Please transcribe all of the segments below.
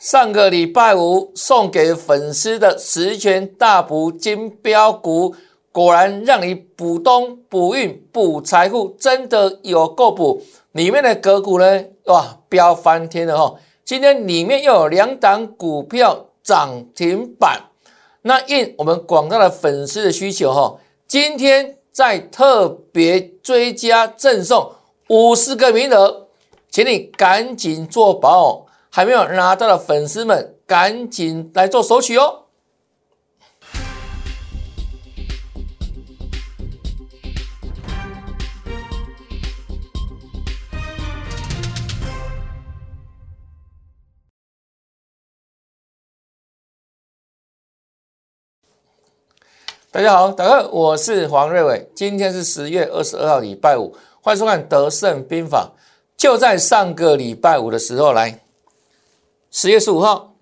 上个礼拜五送给粉丝的十全大补金标股，果然让你补东、补运、补财富，真的有够补。里面的个股呢，哇，飙翻天了哈！今天里面又有两档股票涨停板，那应我们广大的粉丝的需求哈，今天再特别追加赠送五十个名额，请你赶紧做保。还没有拿到的粉丝们，赶紧来做索取哦！大家好，大家好，我是黄瑞伟，今天是十月二十二号，礼拜五，欢迎收看《德胜兵法》。就在上个礼拜五的时候来。十月十五号，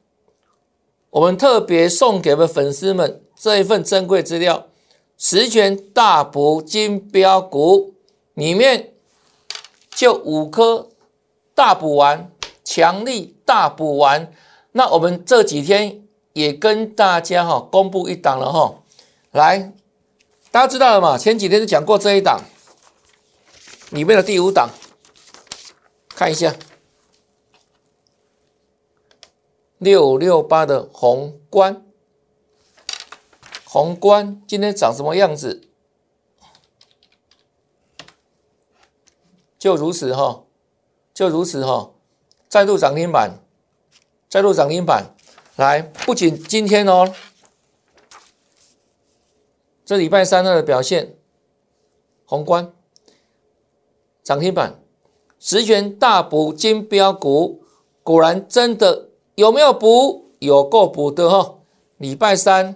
我们特别送给了粉丝们这一份珍贵资料，十全大补金标股里面就五颗大补丸，强力大补丸。那我们这几天也跟大家哈公布一档了哈，来，大家知道了嘛？前几天就讲过这一档里面的第五档，看一下。六六八的宏观，宏观今天长什么样子？就如此哈，就如此哈，再度涨停板，再度涨停板。来，不仅今天哦，这礼拜三的表现，宏观涨停板，十全大补金标股，果然真的。有没有补？有够补的哈！礼拜三，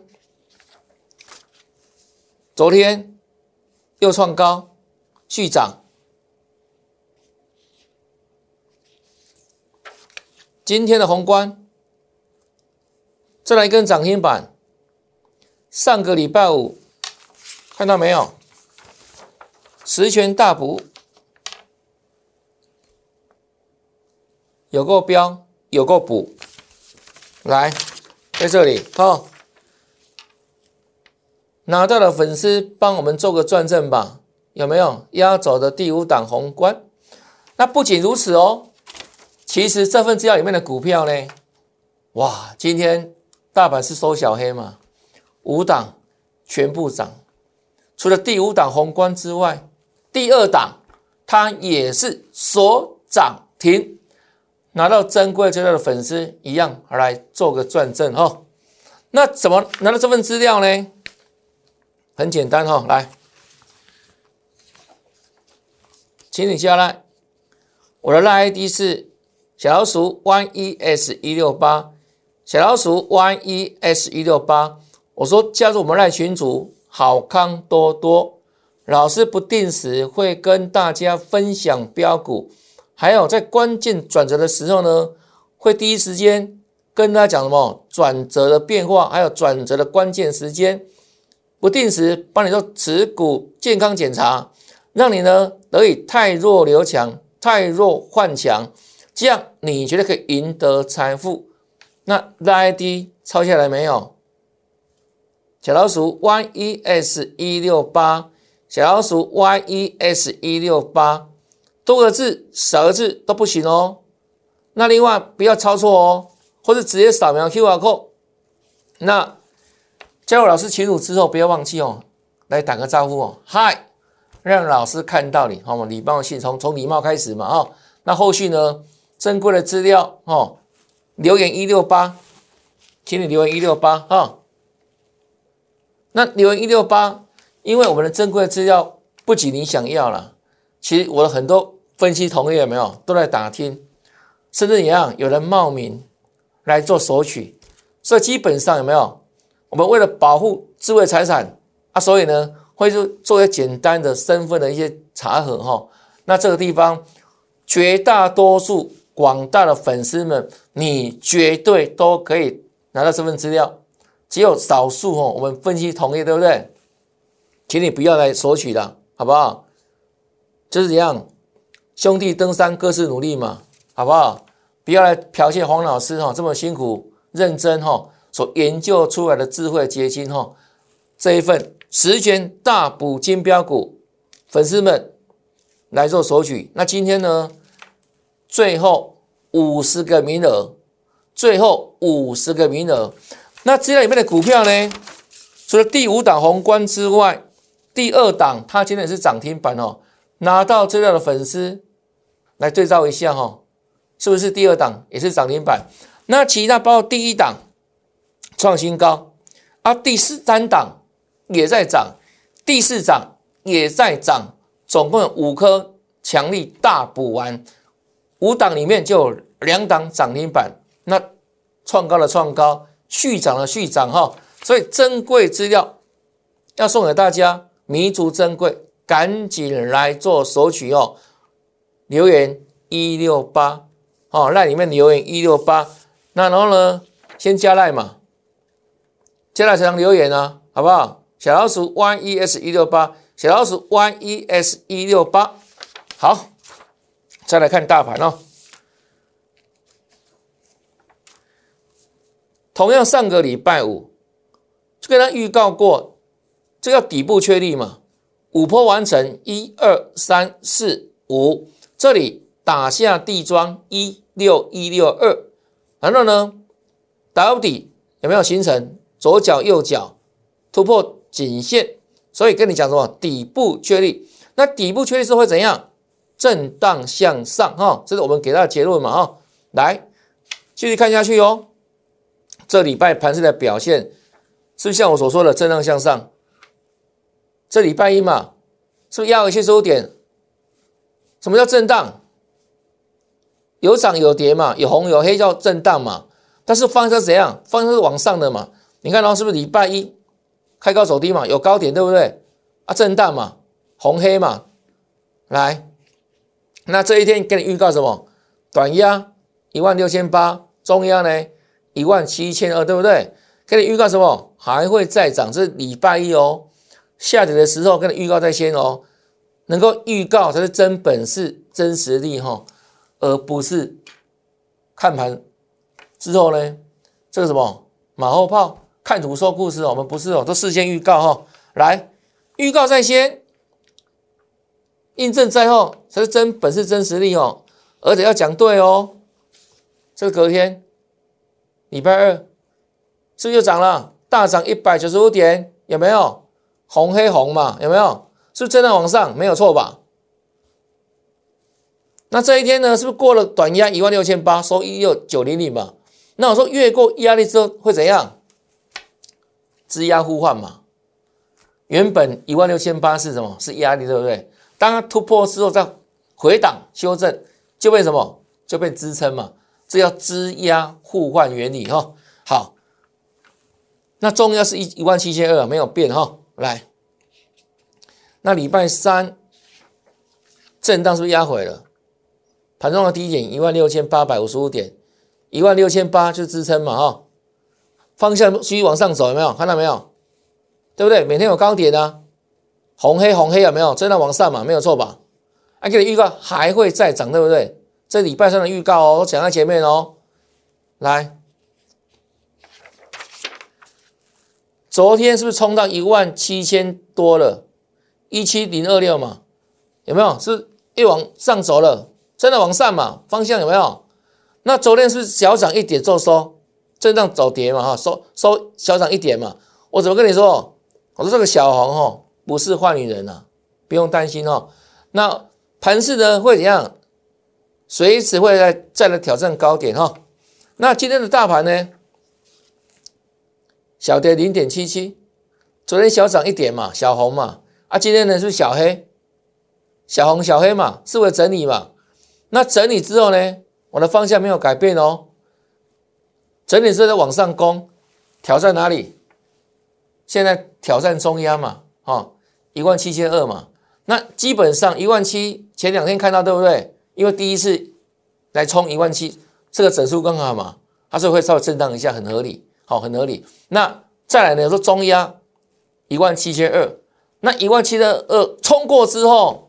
昨天又创高，续涨。今天的宏观再来一根涨停板。上个礼拜五看到没有？十全大补，有够标，有够补。来，在这里哦，拿到的粉丝帮我们做个转正吧，有没有？压走的第五档宏观。那不仅如此哦，其实这份资料里面的股票呢，哇，今天大盘是收小黑嘛，五档全部涨，除了第五档宏观之外，第二档它也是所涨停。拿到珍贵资料的粉丝一样来做个转正哈，那怎么拿到这份资料呢？很简单哈，来，请你下来，我的赖 ID 是小老鼠 one e s 一六八，小老鼠 one e s 一六八，我说加入我们赖群组，好康多多，老师不定时会跟大家分享标股。还有在关键转折的时候呢，会第一时间跟大家讲什么转折的变化，还有转折的关键时间，不定时帮你做持股健康检查，让你呢得以太弱留强，太弱换强，这样你觉得可以赢得财富？那 ID 抄下来没有？小老鼠 Y E S 一六八，小老鼠 Y E S 一六八。多个字、少个字都不行哦。那另外不要抄错哦，或者直接扫描 QR code。那加入老师群组之后，不要忘记哦，来打个招呼哦，嗨，让老师看到你，好吗？礼貌性从从礼貌开始嘛，哦。那后续呢，珍贵的资料哦，留言一六八，请你留言一六八哈。那留言一六八，因为我们的珍贵的资料不仅你想要了。其实我的很多分析同业有没有都在打听，甚至一样有人冒名来做索取，所以基本上有没有？我们为了保护智慧财产啊，所以呢会做做一些简单的身份的一些查核哈。那这个地方绝大多数广大的粉丝们，你绝对都可以拿到身份资料，只有少数哦，我们分析同业对不对？请你不要来索取了，好不好？就是这样，兄弟登山各自努力嘛，好不好？不要来剽窃黄老师哈这么辛苦认真哈所研究出来的智慧结晶哈这一份十全大补金标股，粉丝们来做索取。那今天呢，最后五十个名额，最后五十个名额。那资料里面的股票呢，除了第五档宏观之外，第二档它今天也是涨停板哦。拿到资料的粉丝来对照一下哈。是不是第二档也是涨停板？那其他包括第一档创新高啊，第四三档也在涨，第四涨也在涨，总共有五颗强力大补丸，五档里面就有两档涨停板，那创高的创高，续涨的续涨哈，所以珍贵资料要送给大家，弥足珍贵，赶紧来做索取哦，留言一六八。哦，赖里面留言一六八，那然后呢，先加赖嘛，加赖才能留言啊，好不好？小老鼠 y e s 一六八，小老鼠 y e s 一六八，好，再来看大盘哦。同样上个礼拜五就跟他预告过，这个底部确立嘛，五波完成，一二三四五，这里打下地桩一。六一六二，然后呢，打到底有没有形成左脚右脚突破颈线？所以跟你讲什么底部确立？那底部确立是会怎样？震荡向上哈，这是我们给到的结论嘛哈。来继续看下去哦。这礼拜盘市的表现是不是像我所说的震荡向上？这礼拜一嘛，是不是压回去收点？什么叫震荡？有涨有跌嘛，有红有黑叫震荡嘛，但是方向怎样？方向是往上的嘛？你看到是不是礼拜一开高走低嘛？有高点对不对？啊，震荡嘛，红黑嘛，来，那这一天给你预告什么？短压一万六千八，中压呢一万七千二，对不对？给你预告什么？还会再涨，这是礼拜一哦。下跌的时候跟你预告在先哦，能够预告才是真本事、真实力哈。而不是看盘之后呢？这个什么马后炮看图说故事，我们不是哦，都事先预告哈。来，预告在先，印证在后，才是真本事、真实力哦。而且要讲对哦。这隔天礼拜二是不是又涨了？大涨一百九十五点，有没有？红黑红嘛，有没有？是不是真的往上？没有错吧？那这一天呢，是不是过了短压一万六千八，收一六九零零嘛？那我说越过压力之后会怎样？支压互换嘛。原本一万六千八是什么？是压力，对不对？当它突破之后再回档修正，就变什么？就变支撑嘛。这叫支压互换原理哈。好，那重要是一一万七千二，没有变哈。来，那礼拜三震荡是不是压回了？盘中的低点一万六千八百五十五点，一万六千八就是支撑嘛，哈，方向继续往上走，有没有看到没有？对不对？每天有高点啊，红黑红黑有没有？真的往上嘛，没有错吧？还给你预告还会再涨，对不对？这礼拜上的预告哦，讲在前面哦。来，昨天是不是冲到一万七千多了？一七零二六嘛，有没有？是越往上走了？真的往上嘛？方向有没有？那昨天是是小涨一点做收，震荡走跌嘛？哈，收收小涨一点嘛？我怎么跟你说？我说这个小红哈不是坏女人呐，不用担心哦。那盘势呢会怎样？随时会再再来挑战高点哈。那今天的大盘呢？小跌零点七七，昨天小涨一点嘛，小红嘛。啊，今天呢是小黑，小红小黑嘛，是为整理嘛？那整理之后呢？我的方向没有改变哦。整理之后再往上攻，挑战哪里？现在挑战中央嘛，哈，一万七千二嘛。那基本上一万七，前两天看到对不对？因为第一次来冲一万七，这个整数更好嘛，它是会稍微震荡一下，很合理，好，很合理。那再来呢？说中央一万七千二，那一万七千二冲过之后。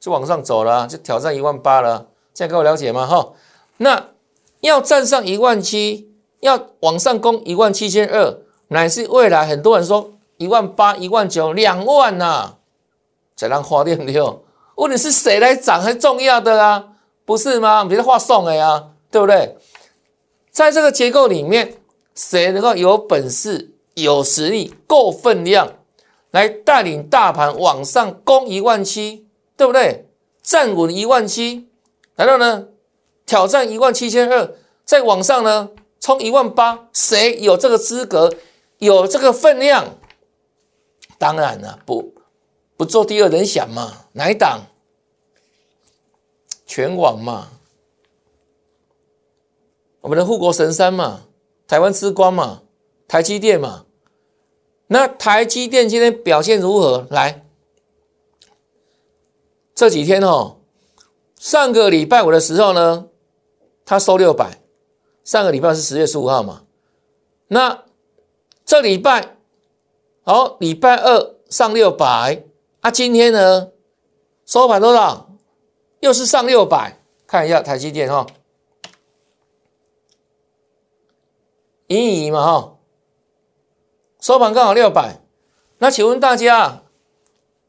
就往上走了，就挑战一万八了，这样给我了解吗？哈，那要站上一万七，要往上攻一万七千二，乃是未来很多人说一万八、一万九、两万呐，才让花店六。问题是谁来涨还重要的啊，不是吗？别的话送了呀，对不对？在这个结构里面，谁能够有本事、有实力、够分量，来带领大盘往上攻一万七，对不对？站稳一万七，然后呢，挑战一万七千二，再往上呢，冲一万八，谁有这个资格、有这个分量？当然了，不。不做第二人想嘛？哪一档？全网嘛？我们的护国神山嘛？台湾之光嘛？台积电嘛？那台积电今天表现如何？来，这几天哦，上个礼拜五的时候呢，它收六百。上个礼拜是十月十五号嘛？那这礼拜好，礼拜二上六百。啊今天呢？收盘多少？又是上六百。看一下台积电哈，盈余嘛哈，收盘刚好六百。那请问大家，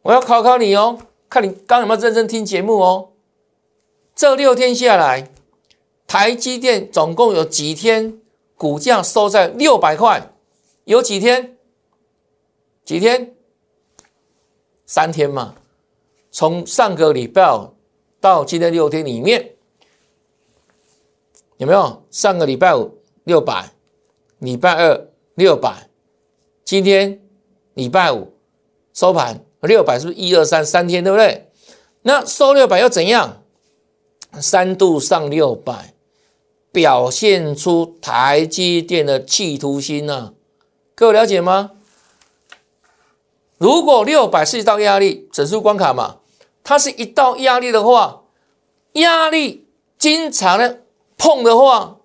我要考考你哦，看你刚有没有认真听节目哦。这六天下来，台积电总共有几天股价收在六百块？有几天？几天？三天嘛，从上个礼拜到今天六天里面，有没有？上个礼拜五六百，礼拜二六百，今天礼拜五收盘六百，是不是一二三三天，对不对？那收六百又怎样？三度上六百，表现出台积电的企图心呐，各位了解吗？如果六百是一道压力，整数关卡嘛，它是一道压力的话，压力经常的碰的话，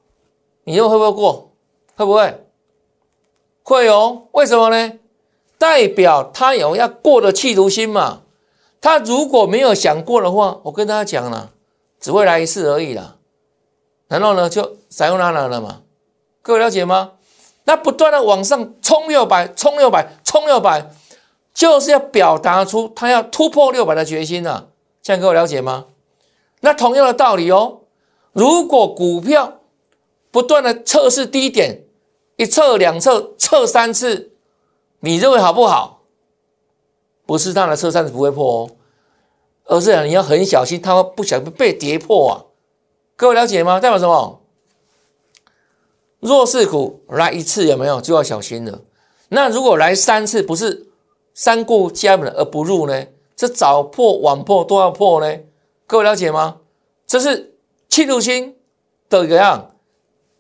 你又会不会过？会不会？会哦。为什么呢？代表他有要过的企图心嘛。他如果没有想过的话，我跟大家讲了，只会来一次而已啦。然后呢，就撒用那了嘛。各位了解吗？那不断的往上冲六百，冲六百，冲六百。就是要表达出他要突破六百的决心呢，这样各位了解吗？那同样的道理哦，如果股票不断的测试低点，一测两测测三次，你认为好不好？不是它的测三次不会破哦，而是你要很小心，它不小心被跌破啊。各位了解吗？代表什么？弱势股来一次有没有就要小心了？那如果来三次，不是？三顾家门而不入呢？这早破晚破都要破呢？各位了解吗？这是气度心的一个样，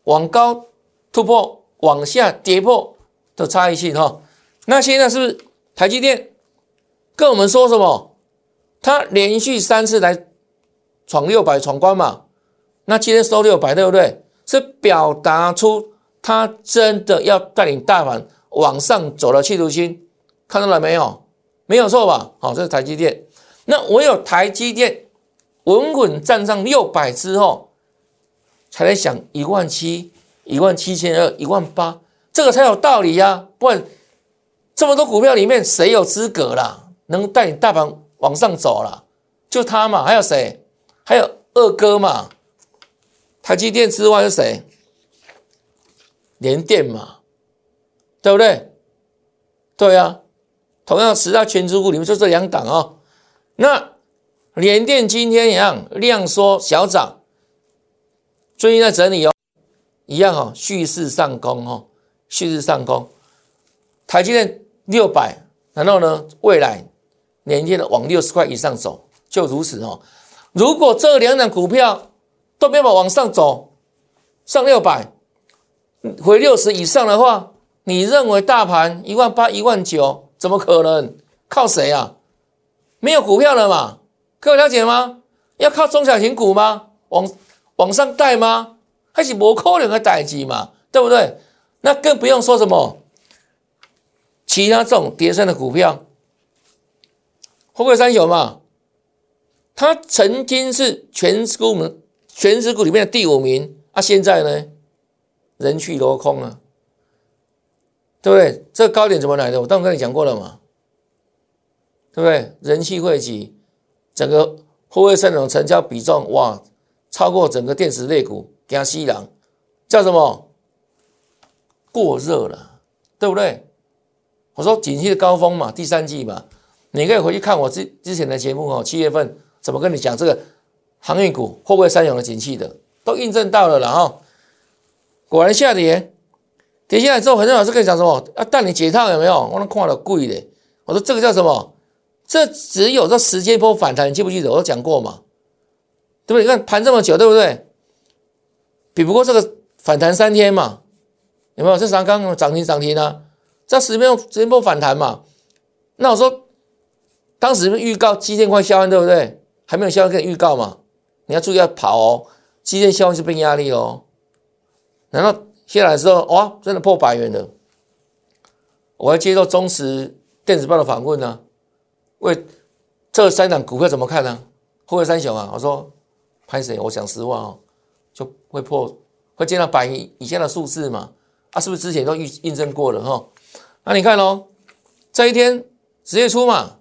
往高突破，往下跌破的差异性哈。那现在是不是台积电跟我们说什么？它连续三次来闯六百闯关嘛？那今天收六百对不对？是表达出它真的要带领大盘往上走的企图心。看到了没有？没有错吧？好，这是台积电。那唯有台积电稳稳站上六百之后，才来想一万七、一万七千二、一万八，这个才有道理呀。不然这么多股票里面，谁有资格啦？能带你大盘往上走了？就他嘛？还有谁？还有二哥嘛？台积电之外是谁？联电嘛？对不对？对呀。同样十大全资股里面就这两档哦。那联电今天一样量缩小涨，最近在整理哦，一样哦，蓄势上攻哦，蓄势上攻。台积电六百，然后呢，未来年电的往六十块以上走，就如此哦。如果这两档股票都没有往上走，上六百，回六十以上的话，你认为大盘一万八、一万九？怎么可能？靠谁啊？没有股票了嘛？各位了解吗？要靠中小型股吗？往往上带吗？还是摩可能的代机嘛？对不对？那更不用说什么其他这种跌升的股票，富贵三雄嘛，它曾经是全指股们全指股里面的第五名，啊，现在呢，人去楼空啊，对不对？这个高点怎么来的？我当时跟你讲过了嘛，对不对？人气汇集，整个后卫三种成交比重哇，超过整个电子类股，加西郎叫什么？过热了，对不对？我说景气的高峰嘛，第三季嘛，你可以回去看我之之前的节目哦，七月份怎么跟你讲这个航运股会不会三勇的景气的，都印证到了了哈。果然下跌，跌下来之后，很多老师跟你讲什么？啊，带你解套有没有？我能看到贵的。我说这个叫什么？这只有这时间波反弹，你记不记得我讲过嘛？对不对？你看盘这么久，对不对？比不过这个反弹三天嘛？有没有？这啥刚刚涨停涨停啊？这十分钟时间波反弹嘛？那我说，当时预告基建快消完，对不对？还没有消完，跟预告嘛？你要注意要跑哦，基建消完是变压力哦。然后下来之后，哇，真的破百元了。我要接受中实电子报的访问呢，为这三档股票怎么看呢？后卫三雄啊，我说，拍谁？我讲实话哦，就会破，会见到百亿以下的数字嘛？啊，是不是之前都预印证过了哈？那你看喽，这一天十月初嘛，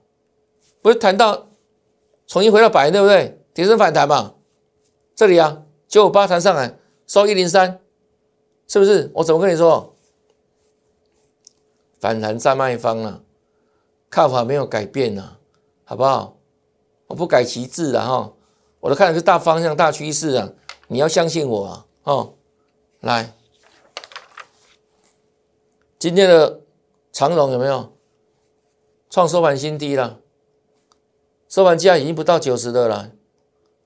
不是谈到重新回到百对不对？跌升反弹嘛，这里啊九五八弹上来收一零三，是不是？我怎么跟你说？反弹在卖方啊，看法没有改变呐，好不好？我不改其志了哈，我都看的是大方向、大趋势啊，你要相信我啊，哦，来，今天的。长龙有没有创收盘新低了？收盘价已经不到九十的了，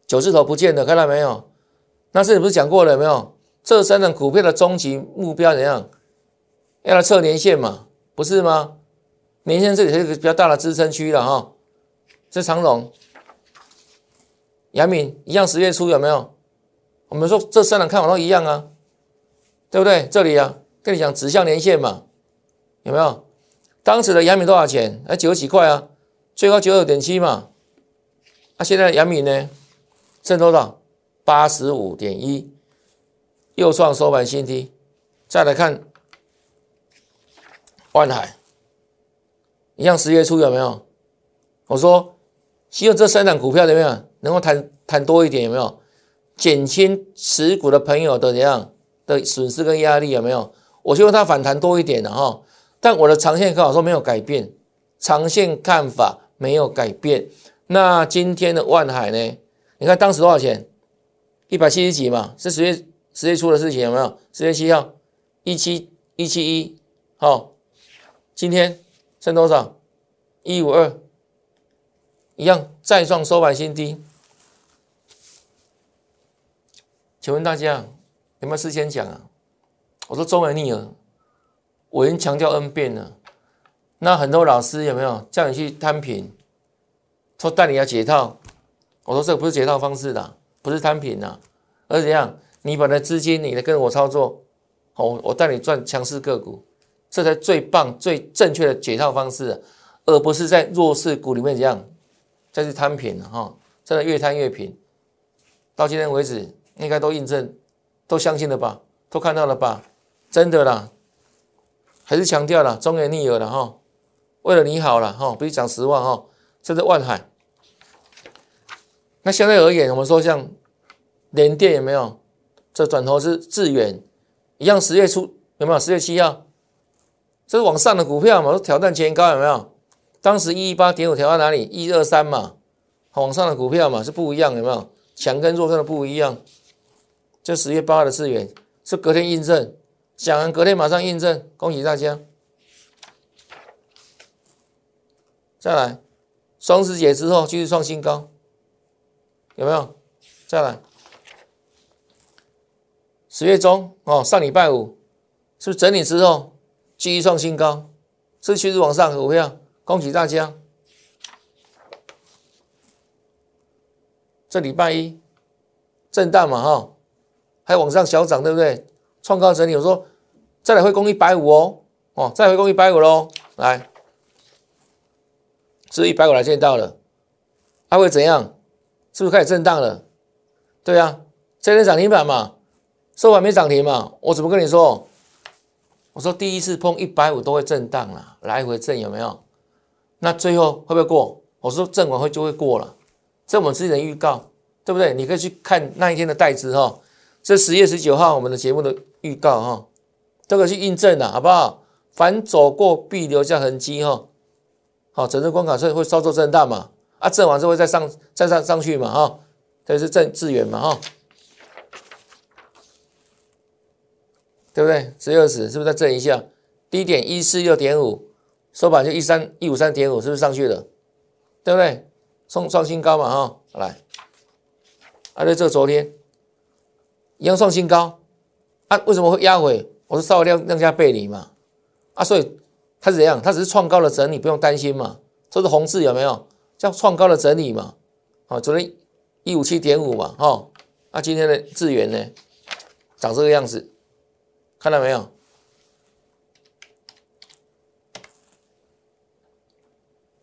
九字头不见了，看到没有？那是你不是讲过了有没有？这三种股票的终极目标怎样？要来测年线嘛，不是吗？年线这里是一个比较大的支撑区了哈。这长龙、杨敏一样，十月初有没有？我们说这三档看法都一样啊，对不对？这里啊，跟你讲指向年线嘛。有没有？当时的阳明多少钱？哎，九十几块啊，最高九二点七嘛。那现在阳明呢？剩多少？八十五点一，又创收盘新低。再来看万海，一样十月初有没有？我说希望这三档股票怎么样？能够谈谈多一点有没有？减轻持股的朋友的怎样的损失跟压力有没有？我希望它反弹多一点的哈。但我的长线看法说没有改变，长线看法没有改变。那今天的万海呢？你看当时多少钱？一百七十几嘛，是十月十月初的事情，有没有？十月七号一七一七一，好，今天剩多少？一五二，一样再创收盘新低。请问大家有没有事先讲啊？我说中文逆耳。我已经强调 N 遍了，那很多老师有没有叫你去摊平，说带你要解套？我说这个不是解套方式的，不是摊平的，而怎样？你把那资金，你来跟我操作，好，我带你赚强势个股，这才最棒、最正确的解套方式，而不是在弱势股里面怎样再去摊平哈，真的越摊越平。到今天为止，应该都印证，都相信了吧？都看到了吧？真的啦。还是强调了忠言逆耳了哈，为了你好了哈，不是讲实话哈。这是万海，那相对而言，我们说像联电有没有？这转头是致远，一样十月初有没有？十月七号，这是往上的股票嘛，都挑战前高有没有？当时一一八点五调到哪里？一二三嘛，往上的股票嘛是不一样有没有？强跟弱真的不一样。这十月八号的致远是隔天印证。讲完隔天马上印证，恭喜大家！再来，双十节之后继续创新高，有没有？再来，十月中哦，上礼拜五是不是整理之后继续创新高？是趋势往上股票，恭喜大家！这礼拜一震荡嘛哈，还往上小涨，对不对？创高整理，我说。再来回攻一百五哦，哦，再回攻一百五喽，来，是不是一百五来见到了，它会怎样？是不是开始震荡了？对啊，这天涨停板嘛，收盘没涨停嘛？我怎么跟你说？我说第一次碰一百五都会震荡了，来回震有没有？那最后会不会过？我说震完会就会过了，这我们之前的预告，对不对？你可以去看那一天的代资哈，这十月十九号我们的节目的预告哈，都可以去印证的好不好？凡走过必留下痕迹哈，好，整个关卡所以会稍作震荡嘛，啊，震完之后再上再上上去嘛哈，这是震资源嘛哈。对不对？十二十是不是再震一下？低点一四六点五，收盘就一三一五三点五，是不是上去了？对不对？创创新高嘛哈，来，啊，对，这昨天一样创新高，啊，为什么会压回？我说稍微量量价背离嘛，啊，所以它是怎样？它只是创高的整理，不用担心嘛。这是红字有没有？叫创高的整理嘛？好，昨天一五七点五嘛，哈，那今天的智源呢，长这个样子。看到没有？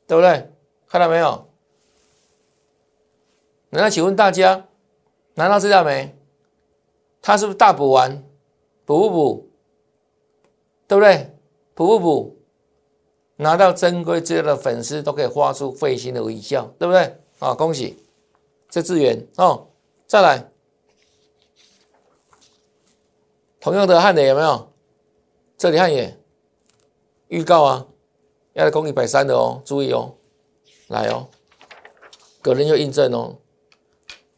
对不对？看到没有？那请问大家，拿到资料没？他是不是大补完？补不补？对不对？补不补？拿到珍贵资料的粉丝都可以发出会心的微笑，对不对？啊，恭喜！这资源哦，再来。同样的汉磊有没有？这里汉也预告啊，要来攻一百三的哦，注意哦，来哦，隔天就印证哦。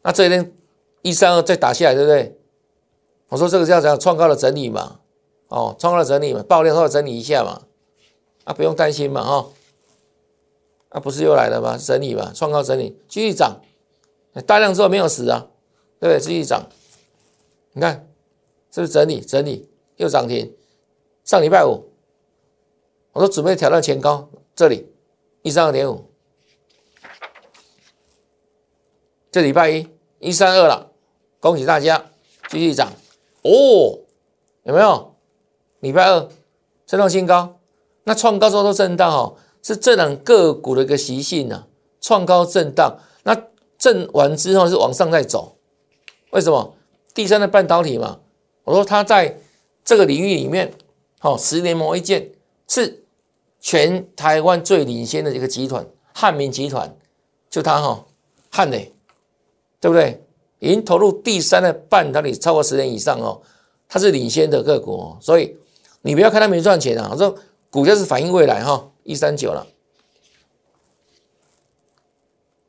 那这一天一三二再打下来，对不对？我说这个叫怎样创高的整理嘛，哦，创高的整理嘛，爆量后整理一下嘛，啊，不用担心嘛，哈，啊，不是又来了吗？整理嘛，创高整理。继续涨，大量之后没有死啊，对不对？继续涨，你看。是不是整理？整理又涨停？上礼拜五，我说准备挑战前高，这里。一三二点五，这礼拜一一三二了，恭喜大家继续涨。哦，有没有？礼拜二震荡新高，那创高之后都震荡哦，是这两个股的一个习性啊，创高震荡，那震完之后是往上再走，为什么？第三的半导体嘛。我说它在这个领域里面，哦，十年磨一剑，是全台湾最领先的一个集团，汉民集团，就他哈，汉磊，对不对？已经投入第三的半导体超过十年以上哦，它是领先的个股哦，所以你不要看它没赚钱啊，我说股价是反映未来哈，一三九了，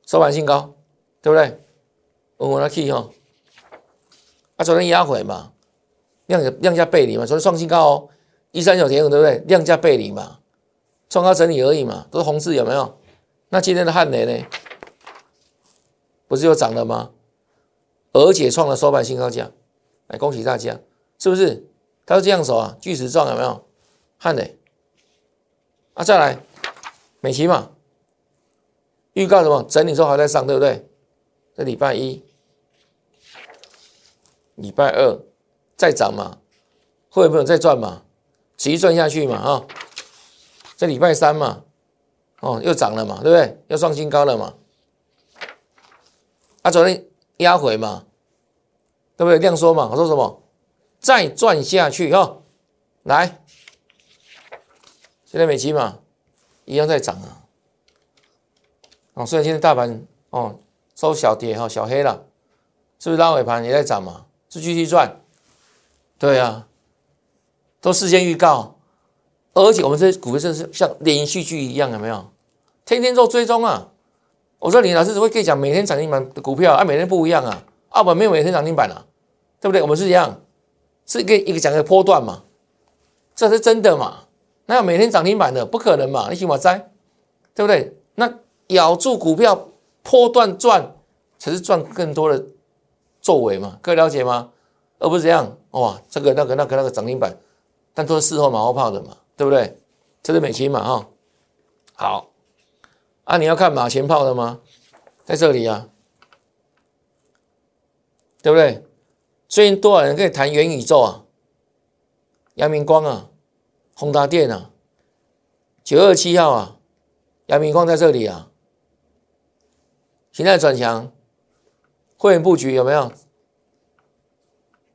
收盘新高，对不对？稳稳的 key 哈，啊，昨天压回嘛。量量价背离嘛，所以创新高哦，一三九点五对不对？量价背离嘛，创高整理而已嘛，都是红字有没有？那今天的汉雷呢？不是又涨了吗？而且创了收盘新高价，来恭喜大家，是不是？它是这样走啊，锯齿状有没有？汉雷啊，再来美琪嘛，预告什么？整理之后还在上，对不对？这礼拜一、礼拜二。再涨嘛，会不会再赚嘛？持续赚下去嘛，啊！这礼拜三嘛，哦，又涨了嘛，对不对？又创新高了嘛。啊，昨天压回嘛，对不对？量缩嘛，我说什么？再转下去哈，来，现在美期嘛，一样在涨啊。哦，虽然现在大盘哦收小跌哈，小黑了，是不是拉尾盘也在涨嘛？是继续转。对啊，都事先预告，而且我们这股票是像连续剧一样，有没有？天天做追踪啊！我说李老师只会跟你讲每天涨停板的股票啊，每天不一样啊，澳门没有每天涨停板啊，对不对？我们是一样，是一个一个讲个波段嘛，这是真的嘛？那有每天涨停板的不可能嘛？你信我栽，对不对？那咬住股票波段赚，才是赚更多的作为嘛？各位了解吗？而不是这样。哇，这个那个那个那个涨停板，但都是事后马后炮的嘛，对不对？这是美金嘛，哈，好，啊，你要看马前炮的吗？在这里啊，对不对？最近多少人可以谈元宇宙啊？阳明光啊，宏达电啊，九二七号啊，阳明光在这里啊，现在转强，会员布局有没有？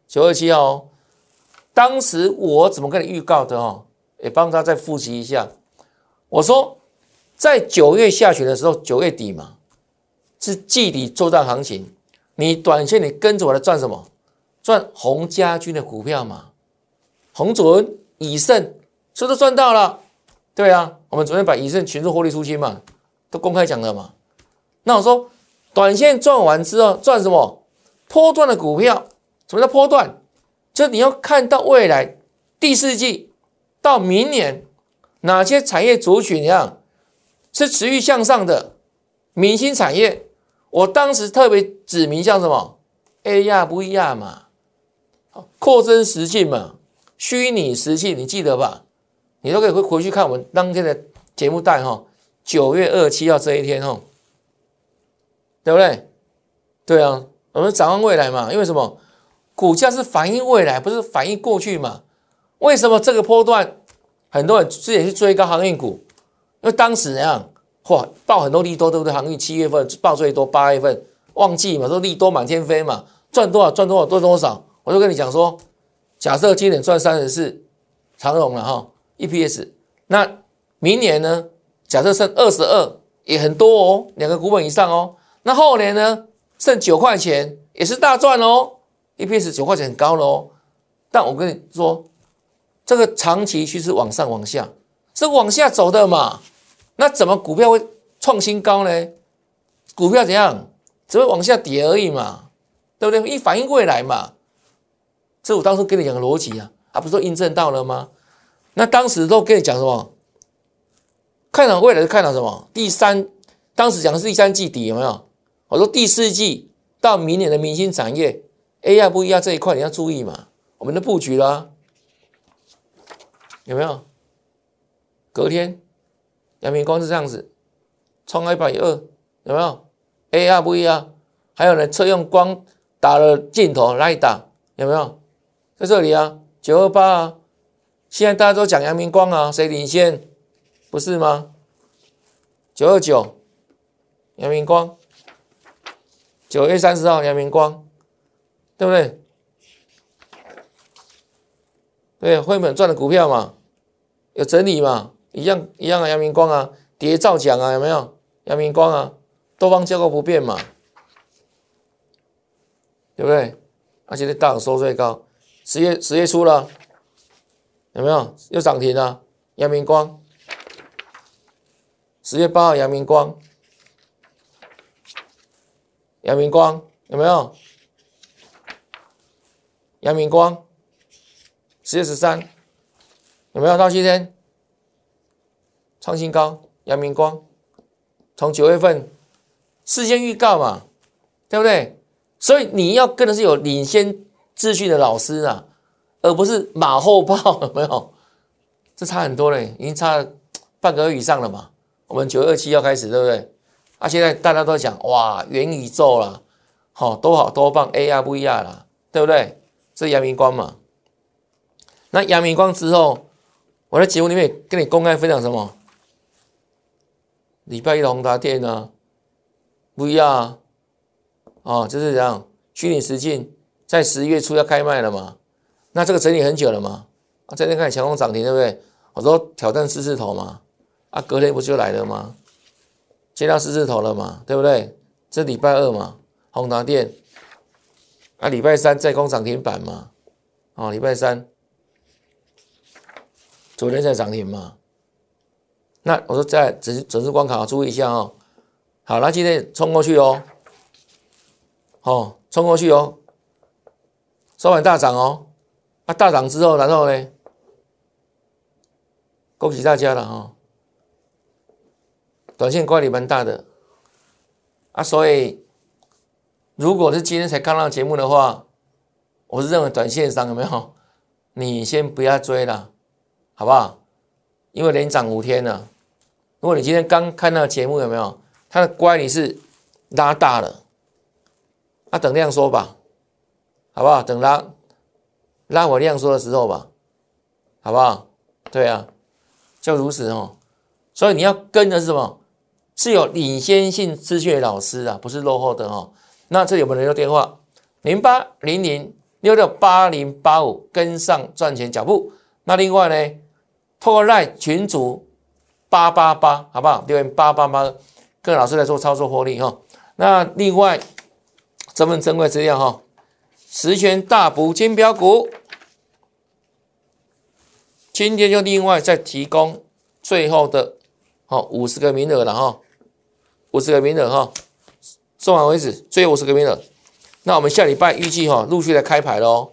九二七号哦。当时我怎么跟你预告的哦？也帮他再复习一下。我说在九月下旬的时候，九月底嘛，是季底作战行情。你短线你跟着我来赚什么？赚红家军的股票嘛，红准、以盛，是不是赚到了？对啊，我们昨天把以盛全数获利出清嘛，都公开讲了嘛。那我说，短线赚完之后赚什么？波段的股票。什么叫波段？就你要看到未来第四季到明年哪些产业族群样是持续向上的明星产业。我当时特别指明像什么 A 亚不一样嘛，扩增实境嘛，虚拟实境，你记得吧？你都可以回回去看我们当天的节目带哈，九月二七号这一天哈，对不对？对啊，我们展望未来嘛，因为什么？股价是反映未来，不是反映过去嘛？为什么这个波段很多人之前去追高航运股？因为当时怎样，嚯，报很多利多，对不对？航运七月份报最多，八月份旺季嘛，都利多满天飞嘛，赚多少赚多少赚多少。我就跟你讲说，假设今年赚三十四，长荣了哈。EPS，那明年呢？假设剩二十二，也很多哦，两个股本以上哦。那后年呢？剩九块钱，也是大赚哦。EPS 九块钱很高了哦。但我跟你说，这个长期趋势往上往下，是往下走的嘛？那怎么股票会创新高呢？股票怎样？只会往下跌而已嘛，对不对？一反应未来嘛。这我当初跟你讲的逻辑啊，啊，不是说印证到了吗？那当时都跟你讲什么？看到未来是看到什么？第三，当时讲的是第三季底有没有？我说第四季到明年的明星产业 AI 不一样这一块你要注意嘛。我们的布局啦，有没有？隔天阳明光是这样子，冲一百二，有没有？AI 不一样，还有呢，车用光打了镜头来打，有没有？在这里啊，九二八啊。现在大家都讲阳明光啊，谁领先？不是吗？九二九，阳明光，九月三十号，阳明光，对不对？对，汇本赚的股票嘛，有整理嘛，一样一样啊，阳明光啊，跌照讲啊，有没有？阳明光啊，多方结构不变嘛，对不对？而且大涨收最高，十月十月初了。有没有又涨停了？阳明光，十月八号，阳明光，阳明光有没有？阳明光，十月十三有没有？到今天创新高，阳明光从九月份事先预告嘛，对不对？所以你要跟的是有领先秩序的老师啊。而不是马后炮，有没有？这差很多嘞，已经差半个月以上了嘛。我们九二七要开始，对不对？啊，现在大家都讲哇，元宇宙了，好，多好多棒，AR 不一样了，对不对？这阳明光嘛。那阳明光之后，我在节目里面跟你公开分享什么？礼拜一的宏达电呢？不一样啊，哦，就是这样，虚拟实境在十一月初要开卖了嘛。那这个整理很久了嘛？啊，这天看强攻涨停，对不对？我说挑战四字头嘛，啊，隔天不就来了吗？接到四字头了嘛，对不对？这礼拜二嘛，宏达电，啊，礼拜三再攻涨停板嘛，啊，礼拜三，昨天在涨停嘛。那我说在整整数关卡注意一下哦。好，那今天冲过去哦，哦，冲过去哦，收盘大涨哦。啊，大涨之后，然后呢？恭喜大家了哈！短线乖离蛮大的啊，所以如果是今天才看到节目的话，我是认为短线上有没有？你先不要追了，好不好？因为连涨五天了。如果你今天刚看到节目有没有？它的乖离是拉大了，啊，等量说吧，好不好？等拉。拉我量缩的时候吧，好不好？对啊，就如此哦。所以你要跟的是什么？是有领先性资讯的老师啊，不是落后的哦。那这里有没有人用电话？零八零零六六八零八五跟上赚钱脚步。那另外呢，透过赖群组八八八，好不好？留言八八八，跟老师来做操作获利哈。那另外这份珍贵资料哈，十全大补金标股，今天就另外再提供最后的好五十个名额了哈，五十个名额哈，送完为止，最后五十个名额。那我们下礼拜预计哈，陆续的开牌喽，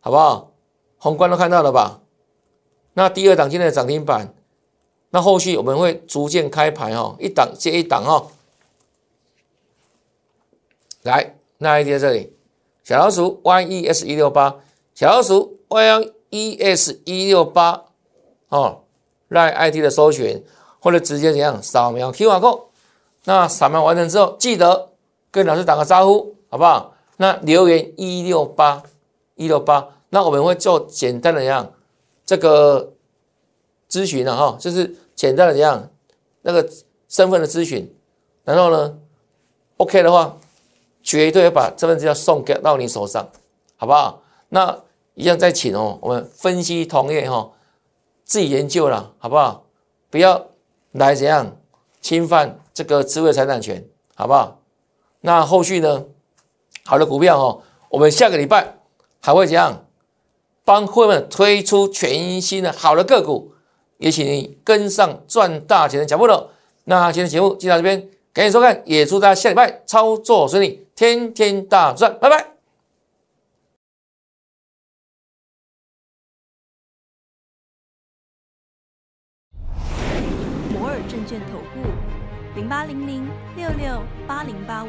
好不好？宏观都看到了吧？那第二档今天的涨停板，那后续我们会逐渐开牌哈，一档接一档哈。来，那 ID 在这里，小老鼠 YES 一六八，小老鼠 YES 一六八哦，来 ID 的搜寻或者直接怎样扫描 QR code，那扫描完成之后，记得跟老师打个招呼，好不好？那留言一六八一六八，那我们会做简单的样这个咨询了哈，就是简单的这样那个身份的咨询，然后呢，OK 的话，绝对要把这份资料送给到你手上，好不好？那一样再请哦，我们分析同业哈，自己研究了，好不好？不要来怎样侵犯这个智慧财产权，好不好？那后续呢？好的股票哦，我们下个礼拜还会怎样帮会员推出全新的好的个股，也请你跟上赚大钱的脚步了。那今天节目就到这边，感谢收看，也祝大家下礼拜操作顺利，天天大赚，拜拜。摩尔证券投顾零八零零六六八零八五。